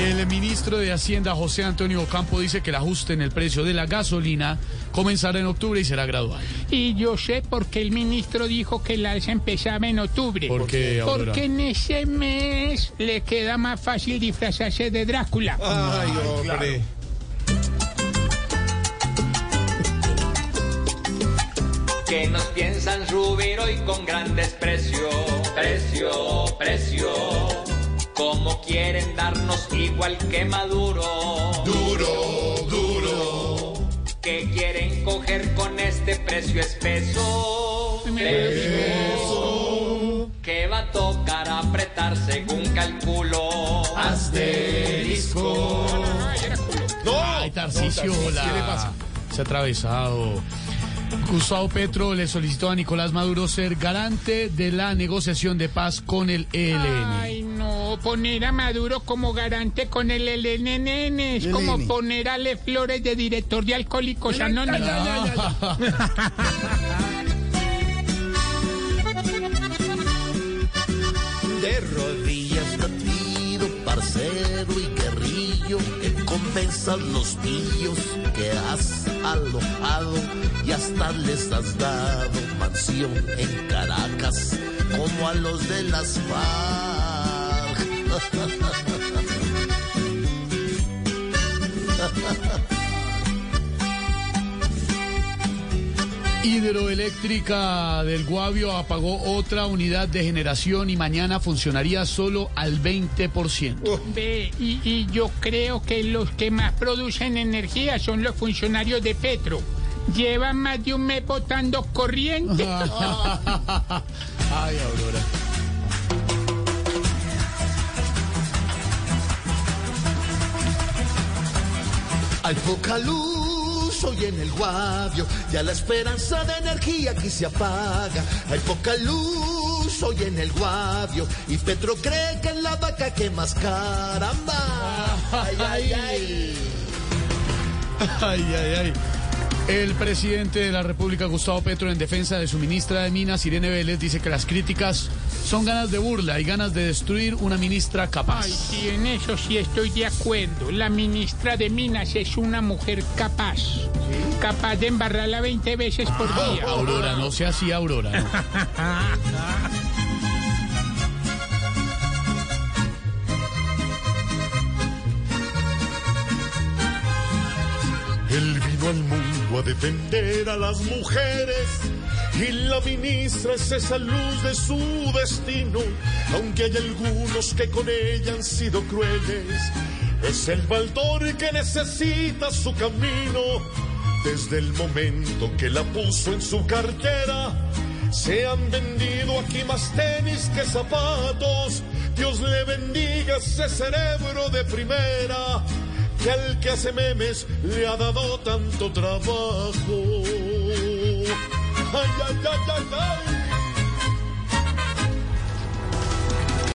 El ministro de Hacienda, José Antonio Campo, dice que el ajuste en el precio de la gasolina comenzará en octubre y será gradual. Y yo sé por qué el ministro dijo que la alza empezaba en octubre. ¿Por qué? Porque en ese mes le queda más fácil disfrazarse de Drácula. Ay, hombre. que nos piensan subir hoy con gran desprecio. Precio, precio. Como quieren darnos igual que Maduro. Duro, duro. Que quieren coger con este precio espeso. Precio. Que va a tocar apretar según calculo. Asterisco. No. Ay, Tarcisio, hola. ¿Qué le pasa? Se ha atravesado. Gustavo Petro le solicitó a Nicolás Maduro ser garante de la negociación de paz con el ELN. Ay, no, poner a Maduro como garante con el LNN es como poner a Le Flores de director de Alcohólicos Anónimos. De rodillas te pido, parcero y guerrillo, que compensan los pillos que has alojado y hasta les has dado mansión en Caracas, como a los de las FARC. Hidroeléctrica del Guavio apagó otra unidad de generación y mañana funcionaría solo al 20%. Ve, y, y yo creo que los que más producen energía son los funcionarios de Petro. Llevan más de un mes botando corriente. Ay, Aurora. Hay poca luz hoy en el guavio, ya la esperanza de energía aquí se apaga. Hay poca luz hoy en el guavio, y Petro cree que es la vaca que más caramba. Ay, ay, ay. Ay, ay, ay. El presidente de la República, Gustavo Petro, en defensa de su ministra de Minas, Irene Vélez, dice que las críticas son ganas de burla y ganas de destruir una ministra capaz. Ay, sí, en eso sí estoy de acuerdo. La ministra de Minas es una mujer capaz. Capaz de embarrarla 20 veces por día. Aurora, no sea así, Aurora. ¿no? Él vino al mundo a defender a las mujeres y la ministra es esa luz de su destino, aunque hay algunos que con ella han sido crueles. Es el baldor que necesita su camino desde el momento que la puso en su cartera. Se han vendido aquí más tenis que zapatos. Dios le bendiga ese cerebro de primera que al que hace memes le ha dado tanto trabajo. Ay, ay, ay.